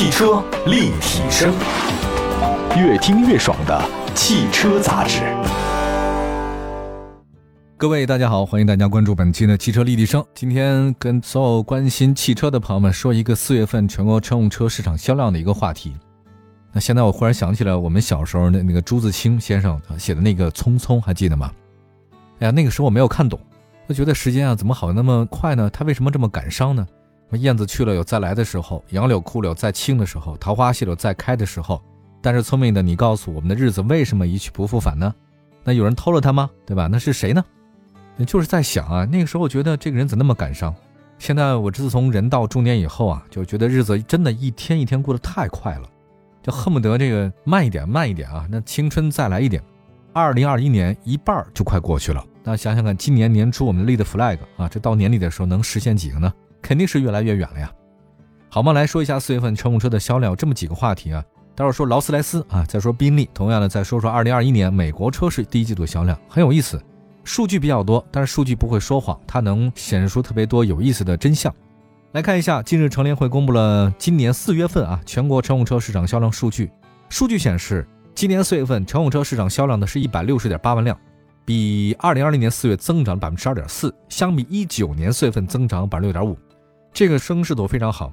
汽车立体声，越听越爽的汽车杂志。各位大家好，欢迎大家关注本期的汽车立体声。今天跟所有关心汽车的朋友们说一个四月份全国乘用车市场销量的一个话题。那现在我忽然想起来，我们小时候的那个朱自清先生写的那个《匆匆》，还记得吗？哎呀，那个时候我没有看懂，我觉得时间啊怎么好那么快呢？他为什么这么感伤呢？燕子去了有再来的时候，杨柳枯了有再青的时候，桃花谢了有再开的时候。但是聪明的你告诉我们的日子为什么一去不复返呢？那有人偷了它吗？对吧？那是谁呢？就是在想啊，那个时候觉得这个人怎么那么感伤？现在我自从人到中年以后啊，就觉得日子真的一天一天过得太快了，就恨不得这个慢一点，慢一点啊。那青春再来一点。二零二一年一半就快过去了，那想想看，今年年初我们立的 flag 啊，这到年底的时候能实现几个呢？肯定是越来越远了呀。好吗？来说一下四月份乘用车的销量，这么几个话题啊。待会儿说劳斯莱斯啊，再说宾利，同样的再说说二零二一年美国车市第一季度销量，很有意思，数据比较多，但是数据不会说谎，它能显示出特别多有意思的真相。来看一下，近日乘联会公布了今年四月份啊全国乘用车市场销量数据，数据显示，今年四月份乘用车市场销量呢是一百六十点八万辆。比二零二零年四月增长百分之二点四，相比一九年四月份增长百分之六点五，这个升势都非常好。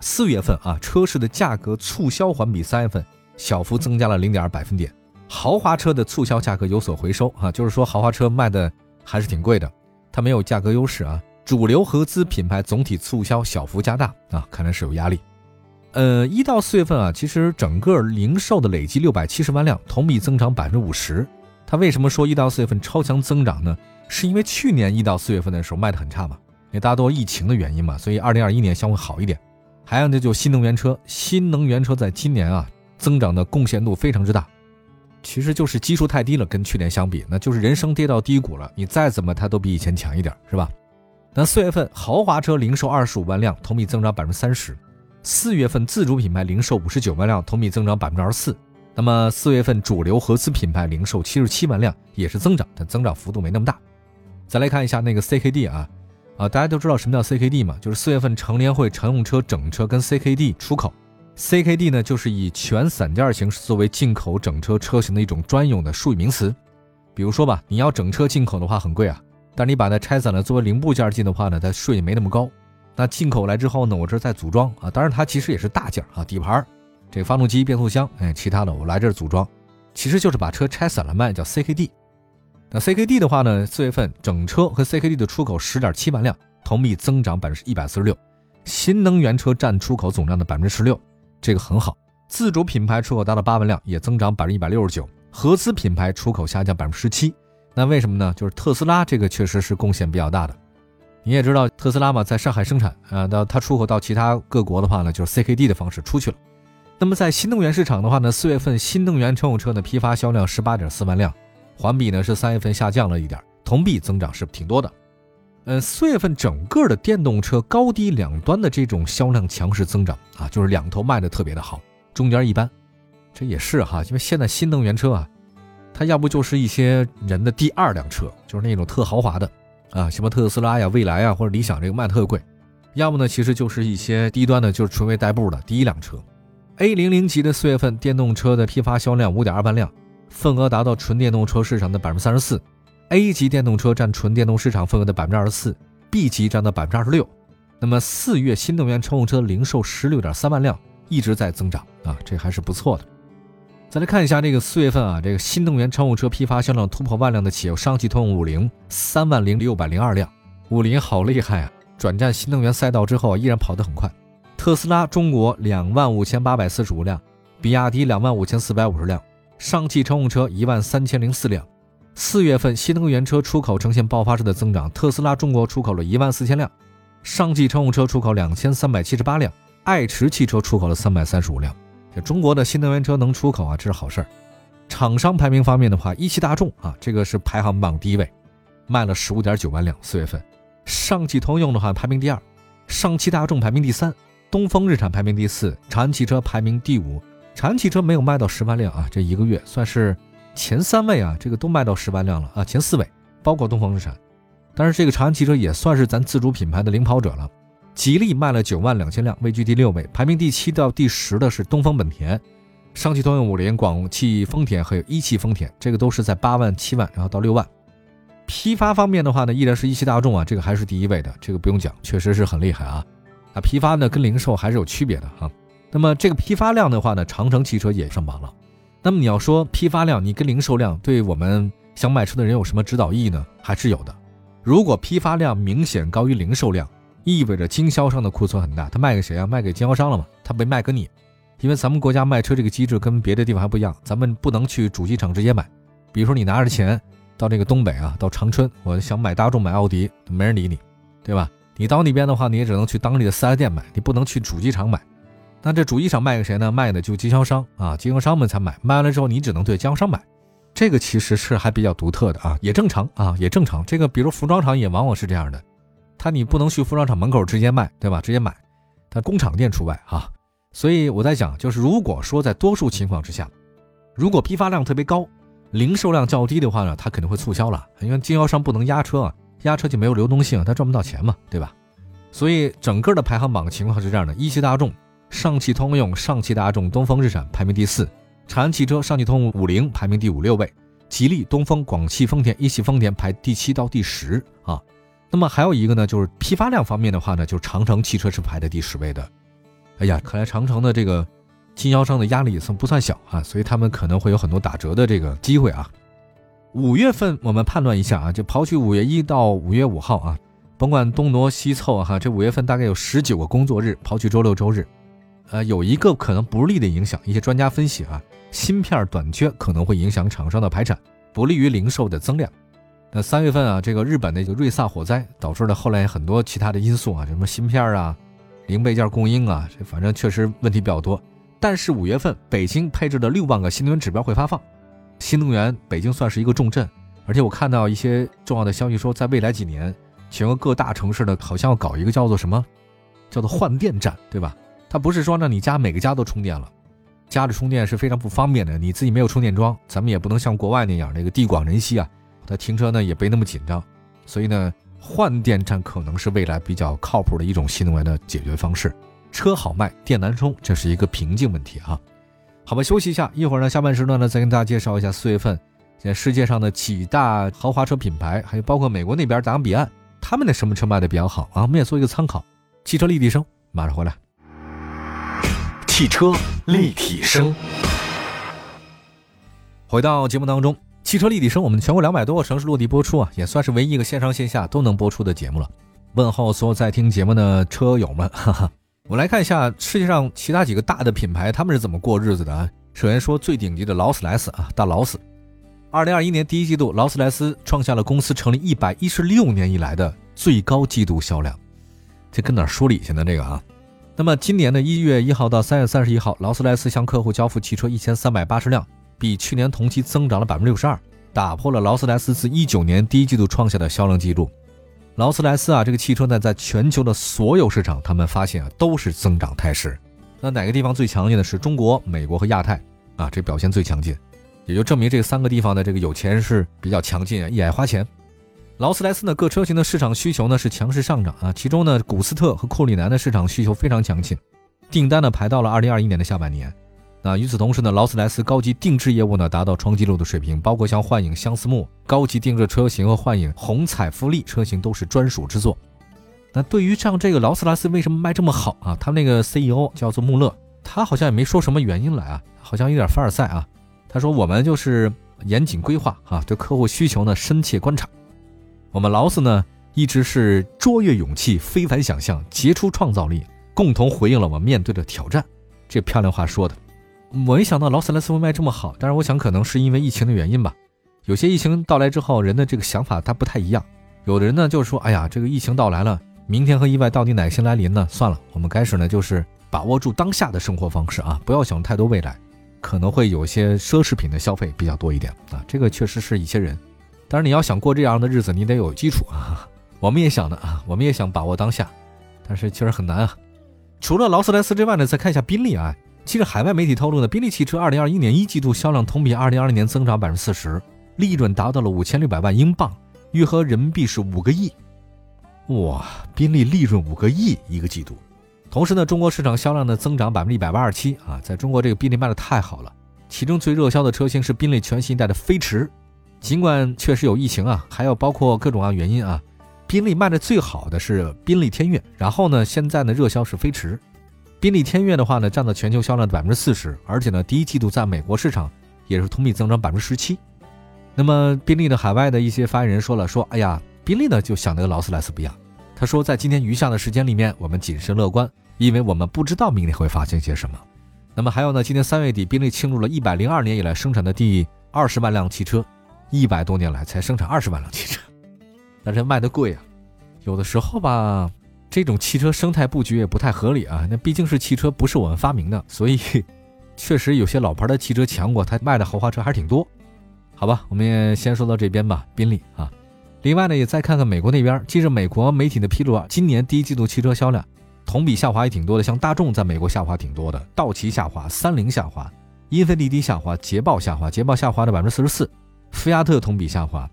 四月份啊，车市的价格促销环比三月份小幅增加了零点二百分点，豪华车的促销价格有所回收啊，就是说豪华车卖的还是挺贵的，它没有价格优势啊。主流合资品牌总体促销小幅加大啊，看来是有压力。呃，一到四月份啊，其实整个零售的累计六百七十万辆，同比增长百分之五十。它为什么说一到四月份超强增长呢？是因为去年一到四月份的时候卖的很差嘛，因为大多疫情的原因嘛，所以二零二一年相对好一点。还有呢，就新能源车，新能源车在今年啊增长的贡献度非常之大，其实就是基数太低了，跟去年相比，那就是人生跌到低谷了，你再怎么它都比以前强一点，是吧？那四月份豪华车零售二十五万辆，同比增长百分之三十；四月份自主品牌零售五十九万辆，同比增长百分之二十四。那么四月份主流合资品牌零售七十七万辆，也是增长，但增长幅度没那么大。再来看一下那个 CKD 啊，啊，大家都知道什么叫 CKD 嘛？就是四月份乘联会乘用车整车跟 CKD 出口。CKD 呢，就是以全散件形式作为进口整车车型的一种专用的术语名词。比如说吧，你要整车进口的话很贵啊，但你把它拆散了作为零部件进的话呢，它税没那么高。那进口来之后呢，我这再组装啊，当然它其实也是大件啊，底盘。这发动机、变速箱，哎，其他的我来这儿组装，其实就是把车拆散了卖，叫 CKD。那 CKD 的话呢，四月份整车和 CKD 的出口十点七万辆，同比增长百分之一百四十六。新能源车占出口总量的百分之十六，这个很好。自主品牌出口达到八万辆，也增长百分之一百六十九。合资品牌出口下降百分之十七。那为什么呢？就是特斯拉这个确实是贡献比较大的。你也知道特斯拉嘛，在上海生产啊，到它出口到其他各国的话呢，就是 CKD 的方式出去了。那么在新能源市场的话呢，四月份新能源乘用车的批发销量十八点四万辆，环比呢是三月份下降了一点，同比增长是挺多的。呃，四月份整个的电动车高低两端的这种销量强势增长啊，就是两头卖的特别的好，中间一般。这也是哈，因为现在新能源车啊，它要不就是一些人的第二辆车，就是那种特豪华的啊，什么特斯拉呀、蔚来啊或者理想这个卖的特贵，要么呢其实就是一些低端的，就是纯为代步的第一辆车。A 零零级的四月份电动车的批发销量五点二万辆，份额达到纯电动车市场的百分之三十四。A 级电动车占纯电动市场份额的百分之二十四，B 级占到百分之二十六。那么四月新能源乘用车零售十六点三万辆，一直在增长啊，这还是不错的。再来看一下这个四月份啊，这个新能源乘用车批发销量突破万辆的企业上汽通用五菱三万零六百零二辆，五菱好厉害啊！转战新能源赛道之后，依然跑得很快。特斯拉中国两万五千八百四十五辆，比亚迪两万五千四百五十辆，上汽乘用车一万三千零四辆。四月份新能源车出口呈现爆发式的增长，特斯拉中国出口了一万四千辆，上汽乘用车出口两千三百七十八辆，爱驰汽车出口了三百三十五辆。这中国的新能源车能出口啊，这是好事儿。厂商排名方面的话，一汽大众啊，这个是排行榜第一位，卖了十五点九万辆。四月份，上汽通用的话排名第二，上汽大众排名第三。东风日产排名第四，长安汽车排名第五。长安汽车没有卖到十万辆啊，这一个月算是前三位啊，这个都卖到十万辆了啊，前四位包括东风日产。但是这个长安汽车也算是咱自主品牌的领跑者了。吉利卖了九万两千辆，位居第六位。排名第七到第十的是东风本田、上汽通用五菱、广汽丰田还有一汽丰田，这个都是在八万、七万，然后到六万。批发方面的话呢，依然是一汽大众啊，这个还是第一位的，这个不用讲，确实是很厉害啊。啊，批发呢跟零售还是有区别的哈。那么这个批发量的话呢，长城汽车也上榜了。那么你要说批发量，你跟零售量对我们想买车的人有什么指导意义呢？还是有的。如果批发量明显高于零售量，意味着经销商的库存很大，他卖给谁啊？卖给经销商了嘛？他没卖给你，因为咱们国家卖车这个机制跟别的地方还不一样，咱们不能去主机厂直接买。比如说你拿着钱。到这个东北啊，到长春，我想买大众、买奥迪，没人理你，对吧？你到那边的话，你也只能去当地的四 S 店买，你不能去主机厂买。那这主机厂卖给谁呢？卖的就经销商啊，经销商们才买。卖完了之后，你只能对经销商买。这个其实是还比较独特的啊，也正常啊，也正常。这个比如服装厂也往往是这样的，他你不能去服装厂门口直接卖，对吧？直接买，他工厂店除外啊。所以我在讲，就是如果说在多数情况之下，如果批发量特别高。零售量较低的话呢，它肯定会促销了，因为经销商不能压车啊，压车就没有流动性，他赚不到钱嘛，对吧？所以整个的排行榜情况是这样的：一汽大众、上汽通用、上汽大众、东风日产排名第四，长安汽车、上汽通用五菱排名第五六位，吉利、东风、广汽丰田、一汽丰田排第七到第十啊。那么还有一个呢，就是批发量方面的话呢，就是长城汽车是排在第十位的。哎呀，看来长城的这个。经销商的压力也算不算小啊，所以他们可能会有很多打折的这个机会啊。五月份我们判断一下啊，就刨去五月一到五月五号啊，甭管东挪西凑哈，这五月份大概有十九个工作日，刨去周六周日，呃，有一个可能不利的影响，一些专家分析啊，芯片短缺可能会影响厂商的排产，不利于零售的增量。那三月份啊，这个日本的这个瑞萨火灾导致了后来很多其他的因素啊，什么芯片啊、零配件供应啊，这反正确实问题比较多。但是五月份北京配置的六万个新能源指标会发放，新能源北京算是一个重镇，而且我看到一些重要的消息说，在未来几年，全国各大城市的好像要搞一个叫做什么，叫做换电站，对吧？它不是说让你家每个家都充电了，家里充电是非常不方便的，你自己没有充电桩，咱们也不能像国外那样那个地广人稀啊，它停车呢也没那么紧张，所以呢，换电站可能是未来比较靠谱的一种新能源的解决方式。车好卖，电难充，这是一个瓶颈问题啊。好吧，休息一下，一会儿呢，下半时段呢，再跟大家介绍一下四月份现在世界上的几大豪华车品牌，还有包括美国那边达比安，他们的什么车卖的比较好啊？我们也做一个参考。汽车立体声，马上回来。汽车立体声，回到节目当中，汽车立体声，我们全国两百多个城市落地播出啊，也算是唯一一个线上线下都能播出的节目了。问候所有在听节目的车友们，哈哈。我来看一下世界上其他几个大的品牌，他们是怎么过日子的啊？首先说最顶级的劳斯莱斯啊，大劳斯。二零二一年第一季度，劳斯莱斯创下了公司成立一百一十六年以来的最高季度销量。这跟哪说理去呢？这个啊。那么今年的一月一号到三月三十一号，劳斯莱斯向客户交付汽车一千三百八十辆，比去年同期增长了百分之六十二，打破了劳斯莱斯自一九年第一季度创下的销量记录。劳斯莱斯啊，这个汽车呢，在全球的所有市场，他们发现啊，都是增长态势。那哪个地方最强劲的是中国、美国和亚太啊？这表现最强劲，也就证明这三个地方的这个有钱人是比较强劲啊，也爱花钱。劳斯莱斯呢，各车型的市场需求呢是强势上涨啊，其中呢，古斯特和库里南的市场需求非常强劲，订单呢排到了二零二一年的下半年。那与此同时呢，劳斯莱斯高级定制业务呢达到创纪录的水平，包括像幻影相思木高级定制车型和幻影红彩福利车型都是专属之作。那对于像这个劳斯莱斯为什么卖这么好啊？他那个 CEO 叫做穆勒，他好像也没说什么原因来啊，好像有点凡尔赛啊。他说我们就是严谨规划啊，对客户需求呢深切观察。我们劳斯呢一直是卓越勇气、非凡想象、杰出创造力，共同回应了我们面对的挑战。这漂亮话说的。我没想到劳斯莱斯会卖这么好，但是我想可能是因为疫情的原因吧。有些疫情到来之后，人的这个想法他不太一样。有的人呢就是说，哎呀，这个疫情到来了，明天和意外到底哪先来临呢？算了，我们开始呢就是把握住当下的生活方式啊，不要想太多未来，可能会有些奢侈品的消费比较多一点啊。这个确实是一些人，但是你要想过这样的日子，你得有基础啊。我们也想的啊，我们也想把握当下，但是确实很难啊。除了劳斯莱斯之外呢，再看一下宾利啊。其实，海外媒体透露呢，宾利汽车二零二一年一季度销量同比二零二零年增长百分之四十，利润达到了五千六百万英镑，约合人民币是五个亿。哇，宾利利润五个亿一个季度。同时呢，中国市场销量的增长百分之一百八十七啊，在中国这个宾利卖的太好了。其中最热销的车型是宾利全新一代的飞驰，尽管确实有疫情啊，还有包括各种啊原因啊，宾利卖的最好的是宾利天越，然后呢，现在呢热销是飞驰。宾利天越的话呢，占到全球销量的百分之四十，而且呢，第一季度在美国市场也是同比增长百分之十七。那么宾利的海外的一些发言人说了，说哎呀，宾利呢就想那个劳斯莱斯不一样，他说在今天余下的时间里面，我们谨慎乐观。因为我们不知道明年会发生些什么。那么还有呢？今年三月底，宾利庆祝了一百零二年以来生产的第二十万辆汽车，一百多年来才生产二十万辆汽车，但是卖的贵啊。有的时候吧，这种汽车生态布局也不太合理啊。那毕竟是汽车，不是我们发明的，所以 确实有些老牌的汽车强国它卖的豪华车还是挺多。好吧，我们也先说到这边吧，宾利啊。另外呢，也再看看美国那边，记着美国媒体的披露啊，今年第一季度汽车销量。同比下滑也挺多的，像大众在美国下滑挺多的，道奇下滑，三菱下滑，英菲尼迪下滑，捷豹下滑，捷豹下滑的百分之四十四，菲亚特同比下滑。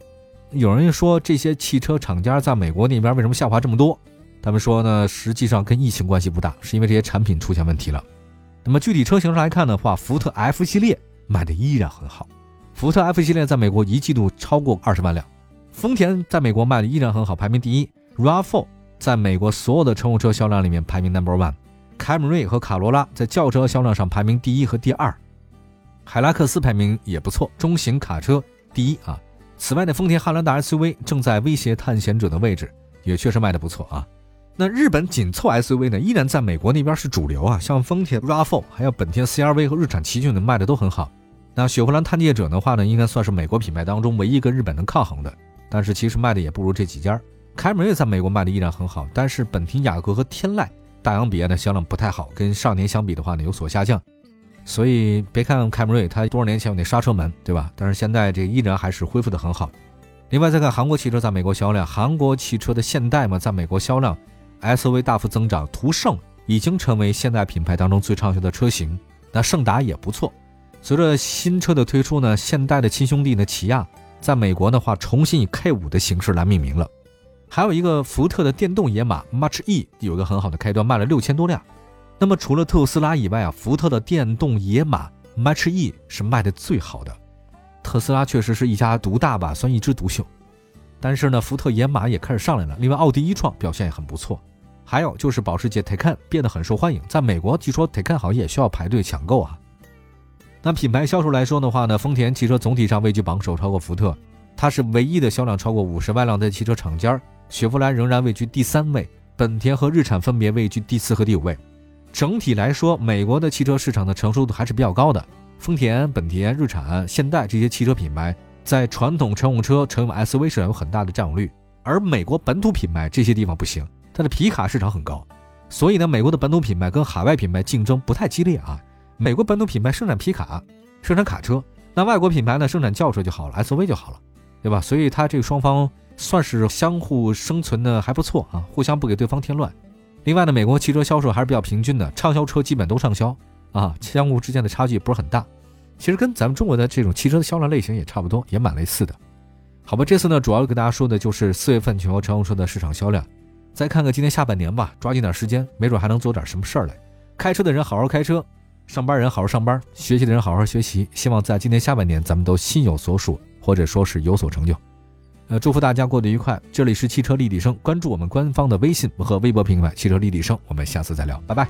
有人说这些汽车厂家在美国那边为什么下滑这么多？他们说呢，实际上跟疫情关系不大，是因为这些产品出现问题了。那么具体车型上来看的话，福特 F 系列卖的依然很好，福特 F 系列在美国一季度超过二十万辆，丰田在美国卖的依然很好，排名第一，RAV4。在美国所有的乘用车销量里面排名 number one，凯美瑞和卡罗拉在轿车销量上排名第一和第二，海拉克斯排名也不错，中型卡车第一啊。此外呢，丰田汉兰达 SUV 正在威胁探险者的位置，也确实卖的不错啊。那日本紧凑 SUV 呢，依然在美国那边是主流啊，像丰田 RAV4 还有本田 CRV 和日产奇骏的卖的都很好。那雪佛兰探界者的话呢，应该算是美国品牌当中唯一跟日本能抗衡的，但是其实卖的也不如这几家。凯美瑞在美国卖的依然很好，但是本田雅阁和天籁、大洋彼岸的销量不太好，跟上年相比的话呢有所下降。所以别看凯美瑞，它多少年前有那刹车门，对吧？但是现在这依然还是恢复的很好。另外再看韩国汽车在美国销量，韩国汽车的现代嘛，在美国销量 SUV 大幅增长，途胜已经成为现代品牌当中最畅销的车型。那胜达也不错。随着新车的推出呢，现代的亲兄弟呢起亚在美国的话，重新以 K5 的形式来命名了。还有一个福特的电动野马 Mach E 有一个很好的开端，卖了六千多辆。那么除了特斯拉以外啊，福特的电动野马 Mach E 是卖的最好的。特斯拉确实是一家独大吧，算一枝独秀。但是呢，福特野马也开始上来了。另外，奥迪一创表现也很不错。还有就是保时捷 Taycan 变得很受欢迎，在美国据说 Taycan 好像也需要排队抢购啊。那品牌销售来说的话呢，丰田汽车总体上位居榜首，超过福特，它是唯一的销量超过五十万辆的汽车厂家。雪佛兰仍然位居第三位，本田和日产分别位居第四和第五位。整体来说，美国的汽车市场的成熟度还是比较高的。丰田、本田、日产、现代这些汽车品牌在传统乘用车、乘用 SUV 市场有很大的占有率，而美国本土品牌这些地方不行，它的皮卡市场很高，所以呢，美国的本土品牌跟海外品牌竞争不太激烈啊。美国本土品牌生产皮卡、生产卡车，那外国品牌呢生产轿车就好了，SUV 就好了，对吧？所以它这个双方。算是相互生存的还不错啊，互相不给对方添乱。另外呢，美国汽车销售还是比较平均的，畅销车基本都畅销啊，相互之间的差距不是很大。其实跟咱们中国的这种汽车的销量类型也差不多，也蛮类似的。好吧，这次呢主要给大家说的就是四月份全国乘用车的市场销量。再看看今年下半年吧，抓紧点时间，没准还能做点什么事儿来。开车的人好好开车，上班人好好上班，学习的人好好学习。希望在今年下半年咱们都心有所属，或者说是有所成就。呃，祝福大家过得愉快。这里是汽车立体声，关注我们官方的微信和微博平台“汽车立体声”，我们下次再聊，拜拜。